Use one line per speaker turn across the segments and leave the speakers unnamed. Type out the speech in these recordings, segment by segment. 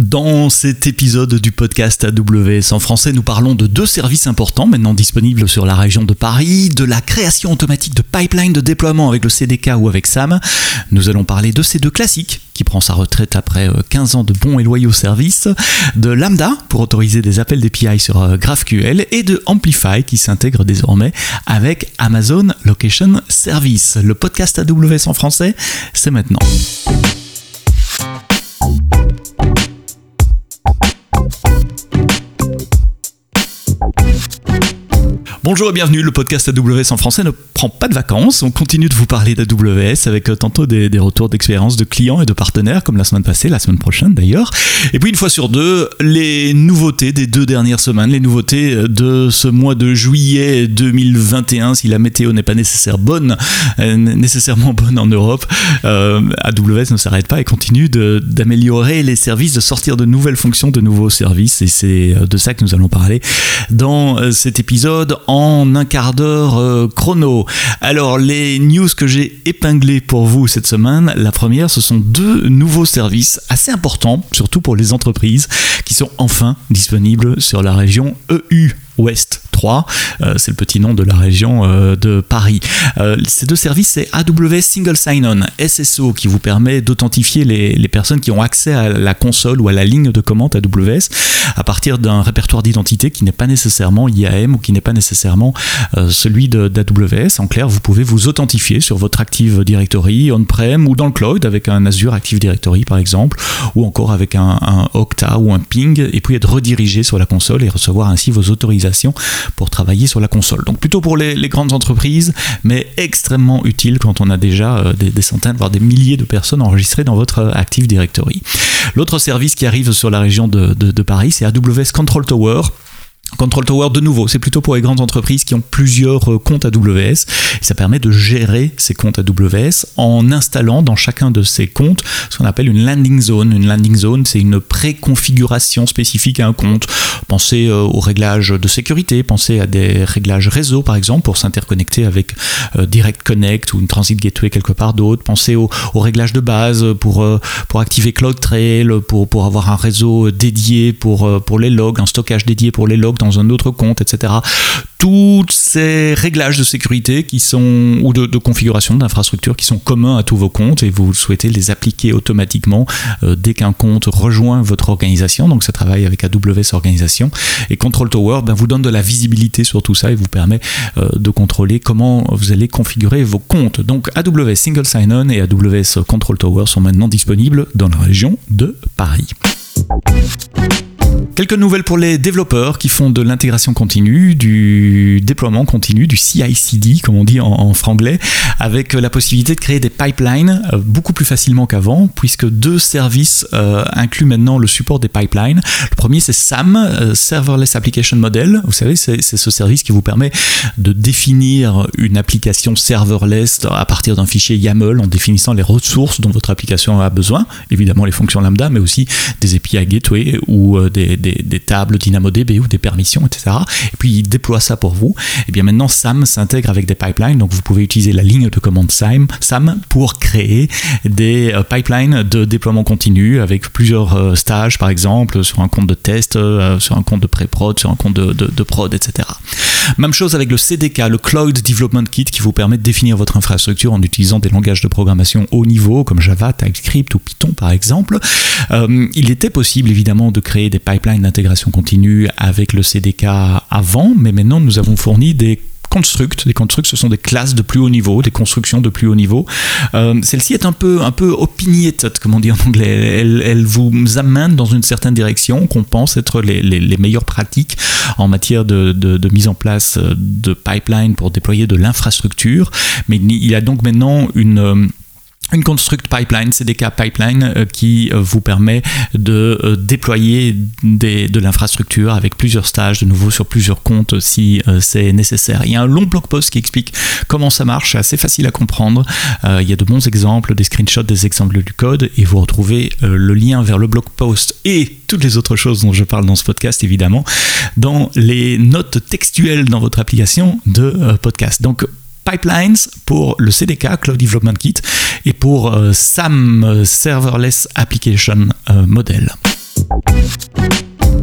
Dans cet épisode du podcast AWS en français, nous parlons de deux services importants maintenant disponibles sur la région de Paris, de la création automatique de pipelines de déploiement avec le CDK ou avec SAM. Nous allons parler de ces deux classiques qui prend sa retraite après 15 euh, ans de bons et loyaux services, de Lambda pour autoriser des appels d'API sur euh, GraphQL et de Amplify qui s'intègre désormais avec Amazon Location Service. Le podcast AWS en français, c'est maintenant. Bonjour et bienvenue, le podcast AWS en français ne prend pas de vacances, on continue de vous parler d'AWS avec euh, tantôt des, retours d'expérience de clients et de partenaires comme la semaine passée, la semaine prochaine d'ailleurs. Et puis une fois sur deux, les nouveautés des deux dernières semaines, les nouveautés euh, de ce mois de juillet 2021 si la météo n'est pas euh, nécessairement bonne en Europe. AWS ne s'arrête pas et continue d'améliorer les services, de sortir de nouvelles fonctions, de nouveaux services et c'est de ça que nous allons parler dans cet épisode un quart d'heure euh, chrono. Alors les news que j'ai épinglées pour vous cette semaine, la première, ce sont deux nouveaux services assez importants, surtout pour les entreprises, qui sont enfin disponibles sur la région EU Ouest. Euh, c'est le petit nom de la région euh, de Paris. Euh, ces deux services, c'est AWS Single Sign-On, SSO, qui vous permet d'authentifier les, personnes qui ont accès à la console ou à la ligne de commande AWS à partir d'un répertoire d'identité qui n'est pas nécessairement IAM ou qui n'est pas nécessairement celui d'AWS. En clair, vous pouvez vous authentifier sur votre Active Directory on-prem ou dans le cloud avec un Azure Active Directory par exemple, ou encore avec un, un Okta ou un Ping, et puis être redirigé sur la console et recevoir ainsi vos autorisations pour travailler sur la console. Donc plutôt pour les, grandes entreprises, mais extrêmement utile quand on a déjà euh, des, centaines, voire des milliers de personnes enregistrées dans votre euh, Active Directory. L'autre service qui arrive sur la région de, de Paris, c'est AWS Control Tower. Control Tower, de nouveau, c'est plutôt pour les grandes entreprises qui ont plusieurs euh, comptes AWS. Ça permet de gérer ces comptes AWS en installant dans chacun de ces comptes ce qu'on appelle une landing zone. Une landing zone, c'est une préconfiguration spécifique à un compte. Pensez euh, aux réglages de sécurité, pensez à des réglages réseau par exemple pour s'interconnecter avec euh, Direct Connect ou une Transit Gateway quelque part d'autre. Pensez aux, réglages de base pour, pour activer CloudTrail, pour, pour avoir un réseau dédié pour, pour les logs, un stockage dédié pour les logs dans un autre compte, etc. Tous ces réglages de sécurité qui sont ou de, configuration d'infrastructure qui sont communs à tous vos comptes et vous souhaitez les appliquer automatiquement euh, dès qu'un compte rejoint votre organisation. Donc ça travaille avec AWS Organisation et Control Tower ben, vous donne de la visibilité sur tout ça et vous permet euh, de contrôler comment vous allez configurer vos comptes. Donc AWS Single Sign-On et AWS Control Tower sont maintenant disponibles dans la région de Paris. Quelques nouvelles pour les développeurs qui font de l'intégration continue, du déploiement continu, du CI/CD comme on dit en, franglais, avec la possibilité de créer des pipelines euh, beaucoup plus facilement qu'avant, puisque deux services euh, incluent maintenant le support des pipelines. Le premier c'est SAM, euh, Serverless Application Model. Vous savez, c'est ce service qui vous permet de définir une application serverless à partir d'un fichier YAML en définissant les ressources dont votre application a besoin, évidemment les fonctions lambda, mais aussi des API Gateway ou des des, tables DynamoDB ou des permissions, etc. Et puis il déploie ça pour vous. Et bien maintenant, SAM s'intègre avec des pipelines. Donc vous pouvez utiliser la ligne de commande SAM, SAM pour créer des euh, pipelines de déploiement continu avec plusieurs euh, stages, par exemple, sur un compte de test, euh, sur un compte de pré-prod, sur un compte de prod, etc. Même chose avec le CDK, le Cloud Development Kit, qui vous permet de définir votre infrastructure en utilisant des langages de programmation haut niveau comme Java, TypeScript ou Python par exemple. il était possible évidemment de créer des pipelines d'intégration continue avec le CDK avant, mais maintenant nous avons fourni des constructs. Des constructs, ce sont des classes de plus haut niveau, des constructions de plus haut niveau. Euh, celle-ci est un peu, un peu comme on dit en anglais. Elle, vous amène dans une certaine direction qu'on pense être les, les, meilleures pratiques en matière de, de, mise en place de pipeline pour déployer de l'infrastructure. Mais il y a donc maintenant une une construct pipeline, CDK pipeline, euh, qui euh, vous permet de euh, déployer de l'infrastructure avec plusieurs stages, de nouveau sur plusieurs comptes si c'est nécessaire. Il y a un long blog post qui explique comment ça marche, assez facile à comprendre. il y a de bons exemples, des screenshots, des exemples du code, et vous retrouvez le lien vers le blog post et toutes les autres choses dont je parle dans ce podcast, évidemment, dans les notes textuelles dans votre application de podcast. Donc, pipelines pour le CDK, Cloud Development Kit, et pour euh, SAM, Serverless Application euh, Model.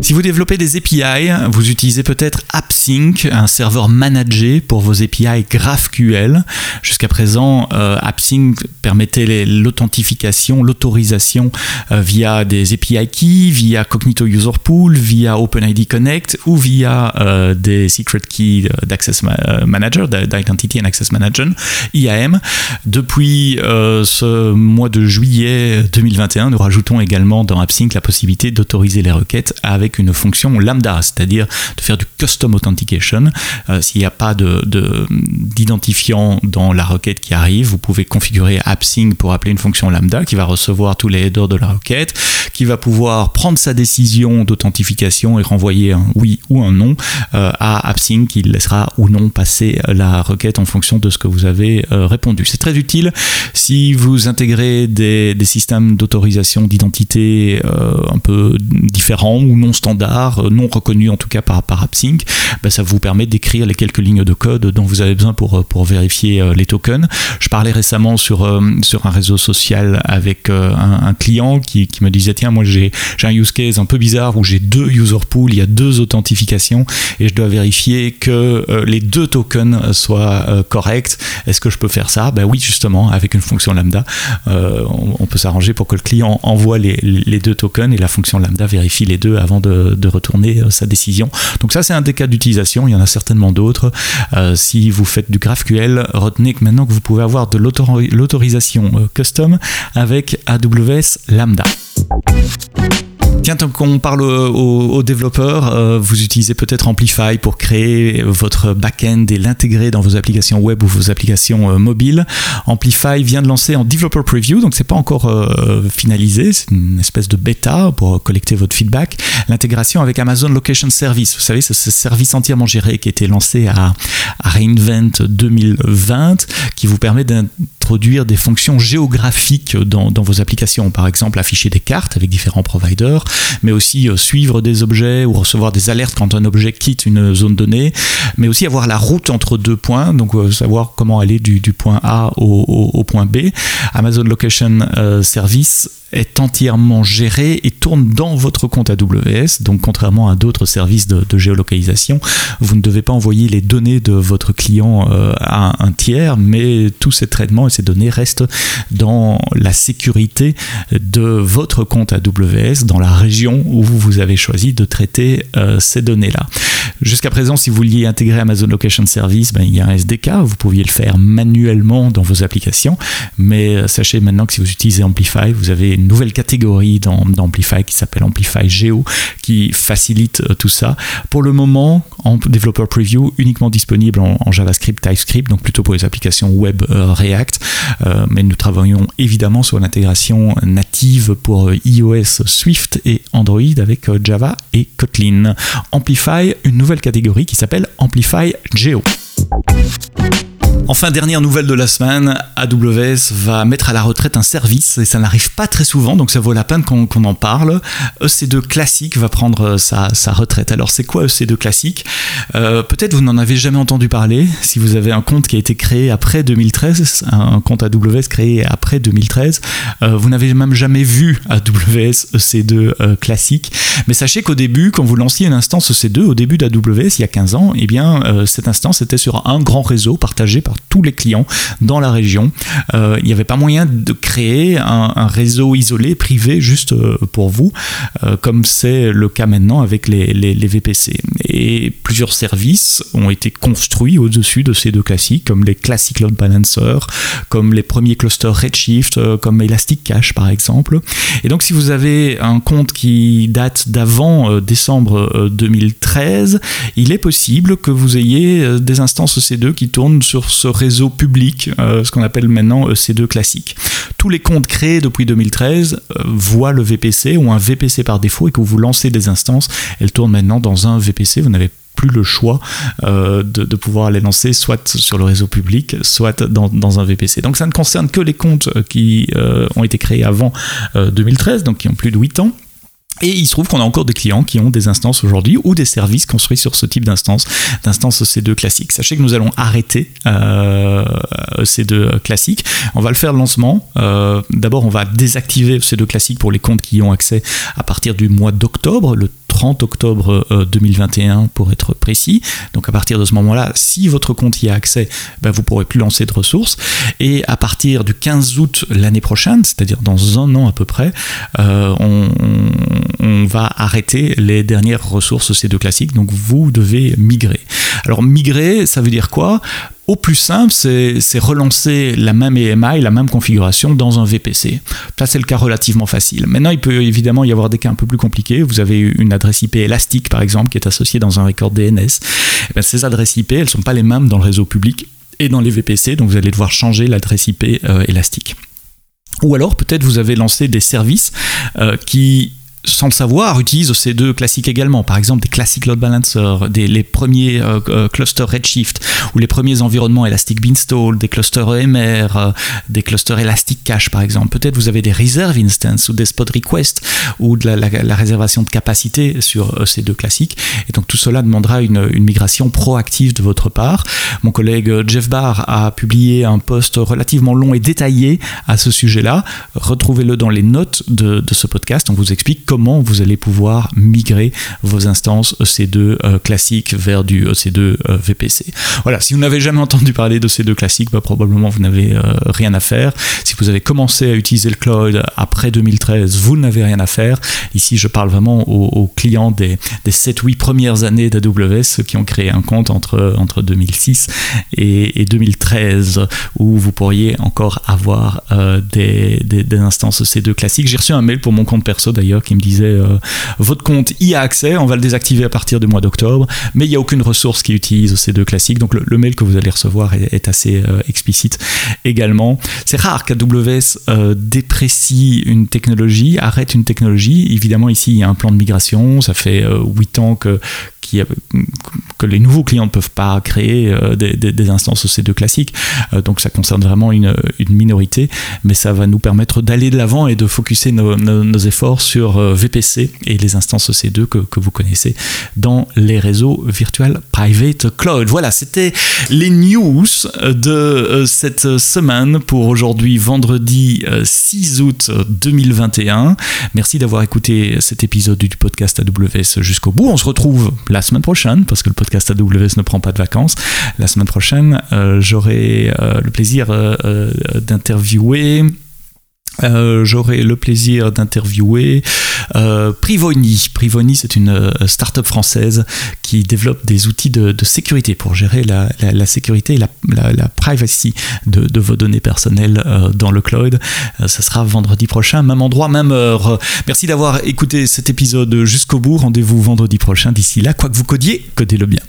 Si vous développez des API, vous utilisez peut-être AppSync, un serveur managé pour vos API GraphQL. Jusqu'à présent, euh, AppSync permettait l'authentification, l'autorisation euh, via des API keys, via Cognito User Pool, via OpenID Connect ou via euh, des Secret Key d'Access Manager, d'Identity and Access Manager, IAM. Depuis ce mois de juillet 2021, nous rajoutons également dans AppSync la possibilité d'autoriser les requêtes avec une fonction lambda, c'est-à-dire de faire du custom authentication. Euh, s'il n'y a pas d'identifiant de, dans la requête qui arrive, vous pouvez configurer AppSync pour appeler une fonction lambda qui va recevoir tous les headers de la requête, qui va pouvoir prendre sa décision d'authentification et renvoyer un oui ou un non euh, à AppSync qui laissera ou non passer la requête en fonction de ce que vous avez euh, répondu. C'est très utile si vous intégrez des, des systèmes d'autorisation d'identité un peu différents ou non standard, euh, non reconnu en tout cas par, par AppSync, ben, ça vous permet d'écrire les quelques lignes de code dont vous avez besoin pour, euh, pour vérifier euh, les tokens. Je parlais récemment sur, sur un réseau social avec un, client qui, me disait tiens moi j'ai un use case un peu bizarre où j'ai deux user pools, il y a deux authentifications et je dois vérifier que les deux tokens soient corrects. Est-ce que je peux faire ça? Ben oui justement avec une fonction lambda on, peut s'arranger pour que le client envoie les, les deux tokens et la fonction lambda vérifie les deux avant de, retourner euh, sa décision. Donc ça, c'est un des cas d'utilisation. Il y en a certainement d'autres. Euh, si vous faites du GraphQL, retenez que maintenant que vous pouvez avoir de l'autorisation euh, custom avec AWS Lambda. Tiens, tant qu'on parle aux, développeurs, euh, vous utilisez peut-être Amplify pour créer votre back-end et l'intégrer dans vos applications web ou vos applications euh, mobiles. Amplify vient de lancer en Developer Preview, donc c'est pas encore euh, finalisé, c'est une espèce de bêta pour collecter votre feedback. L'intégration avec Amazon Location Service, vous savez, c'est ce service entièrement géré qui a été lancé à, à Reinvent 2020, qui vous permet d'introduire des fonctions géographiques dans, dans vos applications. Par exemple, afficher des cartes avec différents providers, mais aussi euh, suivre des objets ou recevoir des alertes quand un objet quitte une zone donnée, mais aussi avoir la route entre deux points, donc euh, savoir comment aller du, point A au, point B. Amazon Location euh, Service est entièrement géré et tourne dans votre compte AWS. Donc contrairement à d'autres services de, géolocalisation, vous ne devez pas envoyer les données de votre client euh, à un tiers, mais tous ces traitements et ces données restent dans la sécurité de votre compte AWS, dans la région où vous avez choisi de traiter euh, ces données-là. Jusqu'à présent, si vous vouliez intégrer Amazon Location Service, ben, il y a un SDK, vous pouviez le faire manuellement dans vos applications, mais euh, sachez maintenant que si vous utilisez Amplify, vous avez une nouvelle catégorie dans, Amplify qui s'appelle Amplify Geo qui facilite euh, tout ça. Pour le moment, en Developer Preview, uniquement disponible en, JavaScript, TypeScript, donc plutôt pour les applications web euh, React. Euh, mais nous travaillons évidemment sur l'intégration native pour iOS, Swift et Android avec Java et Kotlin. Amplify, une nouvelle catégorie qui s'appelle Amplify Geo. Enfin, dernière nouvelle de la semaine, AWS va mettre à la retraite un service et ça n'arrive pas très souvent, donc ça vaut la peine qu'on en parle. EC2 Classique va prendre sa, retraite. Alors, c'est quoi EC2 Classique? Euh, Peut-être vous n'en avez jamais entendu parler. Si vous avez un compte qui a été créé après 2013, un compte AWS créé après 2013, euh, vous n'avez même jamais vu AWS EC2 euh, Classique. Mais sachez qu'au début, quand vous lanciez une instance EC2, au début d'AWS, il y a 15 ans, eh bien, cette instance était sur un grand réseau partagé par tous les clients dans la région. Euh, il n'y avait pas moyen de créer un, réseau isolé, privé, juste euh, pour vous, euh, comme c'est le cas maintenant avec les, les, VPC. Et plusieurs services ont été construits au-dessus de ces deux classiques, comme les Classic Load Balancer, comme les premiers clusters Redshift, comme Elastic Cache par exemple. Et donc si vous avez un compte qui date d'avant décembre 2013, il est possible que vous ayez des instances EC2 qui tournent sur ce réseau public, euh, ce qu'on appelle maintenant EC2 classique. Tous les comptes créés depuis 2013 euh, voient le VPC ou un VPC par défaut et que vous lancez des instances, elles tournent maintenant dans un VPC. Vous n'avez plus le choix euh, de, pouvoir les lancer soit sur le réseau public, soit dans, un VPC. Donc ça ne concerne que les comptes qui ont été créés avant 2013, donc qui ont plus de 8 ans. Et il se trouve qu'on a encore des clients qui ont des instances aujourd'hui ou des services construits sur ce type d'instance, d'instance EC2 classique. Sachez que nous allons arrêter euh, EC2 classique. On va le faire le lancement. Euh, d'abord, on va désactiver EC2 classique pour les comptes qui y ont accès à partir du mois d'octobre, le 30 octobre 2021 pour être précis. Donc à partir de ce moment-là, si votre compte y a accès, ben, vous pourrez plus lancer de ressources. Et à partir du 15 août l'année prochaine, c'est-à-dire dans un an à peu près, on, on, va arrêter les dernières ressources C2 classiques. Donc vous devez migrer. Alors migrer, ça veut dire quoi? Au plus simple, c'est relancer la même EMI, la même configuration dans un VPC. Ça, c'est le cas relativement facile. Maintenant, il peut évidemment y avoir des cas un peu plus compliqués. Vous avez une adresse IP élastique, par exemple, qui est associée dans un record DNS. Eh ces adresses IP, elles ne sont pas les mêmes dans le réseau public et dans les VPC, donc vous allez devoir changer l'adresse IP euh, élastique. Ou alors peut-être vous avez lancé des services euh, qui sans le savoir, utilise ces deux classiques également. Par exemple, des classiques load balancers, des, les premiers euh, euh, clusters Redshift ou les premiers environnements Elastic Beanstalk, des clusters EMR, euh, des clusters Elastic Cache par exemple. Peut-être vous avez des reserve instances ou des spot requests ou de la, réservation de capacité sur ces deux classiques. Et donc tout cela demandera une, migration proactive de votre part. Mon collègue Jeff Barr a publié un post relativement long et détaillé à ce sujet-là. Retrouvez-le dans les notes de, de ce podcast. On vous explique comment comment vous allez pouvoir migrer vos instances EC2 euh, classiques vers du EC2 euh, VPC. Voilà, si vous n'avez jamais entendu parler de ces 2 classiques, bah, probablement vous n'avez euh, rien à faire. Si vous avez commencé à utiliser le cloud après 2013, vous n'avez rien à faire. Ici, je parle vraiment aux, clients des, des 7-8 premières années d'AWS, qui ont créé un compte entre, entre 2006 et, 2013, où vous pourriez encore avoir des, des, des, instances EC2 classiques. J'ai reçu un mail pour mon compte perso d'ailleurs qui me disait euh, votre compte y a accès, on va le désactiver à partir du mois d'octobre, mais il n'y a aucune ressource qui utilise ces deux classiques. Donc le, mail que vous allez recevoir est, assez euh, explicite également. C'est rare qu'AWS euh, déprécie une technologie, arrête une technologie. Évidemment, ici, il y a un plan de migration. Ça fait 8 ans que que les nouveaux clients ne peuvent pas créer des, instances EC2 classiques. Donc ça concerne vraiment une, minorité, mais ça va nous permettre d'aller de l'avant et de focuser nos, efforts sur VPC et les instances EC2 que, vous connaissez dans les réseaux virtuels private cloud. Voilà, c'était les news de cette semaine pour aujourd'hui, vendredi 6 août 2021. Merci d'avoir écouté cet épisode du podcast AWS jusqu'au bout. On se retrouve la semaine prochaine, parce que le podcast AWS ne prend pas de vacances, la semaine prochaine, euh, j'aurai euh, le plaisir euh, d'interviewer euh, j'aurai le plaisir d'interviewer euh, Privoni. Privoni, c'est une euh, start-up française qui développe des outils de, sécurité pour gérer la, sécurité et la, privacy de, vos données personnelles dans le cloud. ce sera vendredi prochain, même endroit, même heure. Merci d'avoir écouté cet épisode jusqu'au bout. Rendez-vous vendredi prochain. D'ici là, quoi que vous codiez, codez-le bien.